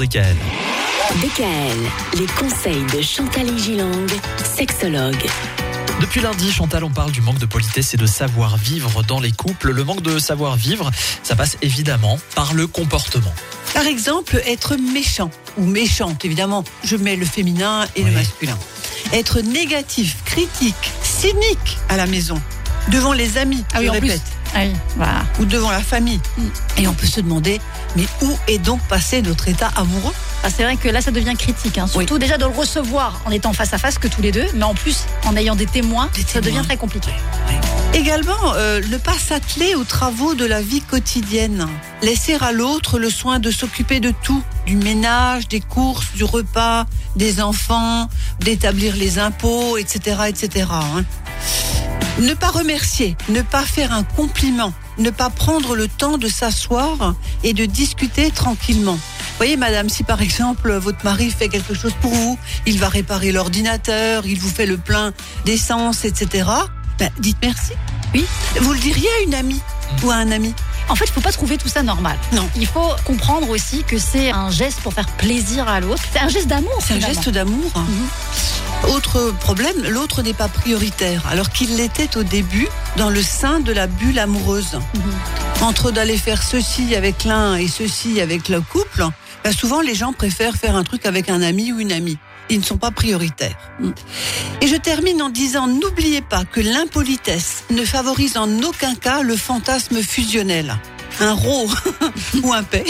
DKL. DKL, les conseils de Chantal Gilang, sexologue. Depuis lundi, Chantal, on parle du manque de politesse et de savoir-vivre dans les couples. Le manque de savoir-vivre, ça passe évidemment par le comportement. Par exemple, être méchant ou méchante, évidemment, je mets le féminin et le masculin. Être négatif, critique, cynique à la maison, devant les amis, Ah oui, je répète, oui, voilà. ou devant la famille. Et on peut se demander, mais où est donc passé notre état amoureux? Ah, c'est vrai que là, ça devient critique. hein. Surtout déjà de le recevoir en étant face à face que tous les deux, mais en plus en ayant des témoins, Des ça témoins. devient très compliqué. Également, euh, ne pas s'atteler aux travaux de la vie quotidienne. Laisser à l'autre le soin de s'occuper de tout, du ménage, des courses, du repas, des enfants, d'établir les impôts, etc., etc. hein. Ne pas remercier, ne pas faire un compliment, ne pas prendre le temps de s'asseoir et de discuter tranquillement. Voyez, madame, si par exemple votre mari fait quelque chose pour vous, il va réparer l'ordinateur, il vous fait le plein d'essence, etc. Ben, dites merci. Oui. Vous le diriez à une amie ou à un ami? En fait, il faut pas trouver tout ça normal. Non. Il faut comprendre aussi que c'est un geste pour faire plaisir à l'autre. C'est un geste d'amour. C'est un geste d'amour. Mhm. Autre problème, l'autre n'est pas prioritaire, alors qu'il l'était au début dans le sein de la bulle amoureuse. Mhm. Entre d'aller faire ceci avec l'un et ceci avec le couple, ben souvent les gens préfèrent faire un truc avec un ami ou une amie. Ils ne sont pas prioritaires. Et je termine en disant, n'oubliez pas que l'impolitesse ne favorise en aucun cas le fantasme fusionnel. Un ro ou un paix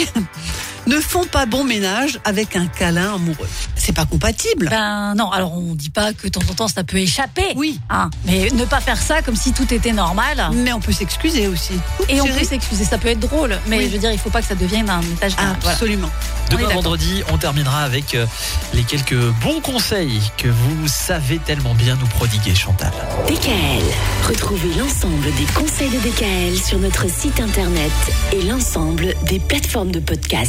ne font pas bon ménage avec un câlin amoureux. C'est pas compatible. Ben non, alors on dit pas que de temps en temps ça peut échapper. Oui. Hein, mais ne pas faire ça comme si tout était normal. Mais on peut s'excuser aussi. Et on Chérie. peut s'excuser, ça peut être drôle, mais Oui. je veux dire, il faut pas que ça devienne un étage. Ah, voilà. Absolument. On Demain vendredi, on terminera avec euh, les quelques bons conseils que vous savez tellement bien nous prodiguer, Chantal. DKL, retrouvez l'ensemble des conseils de DKL sur notre site internet et l'ensemble des plateformes de podcast.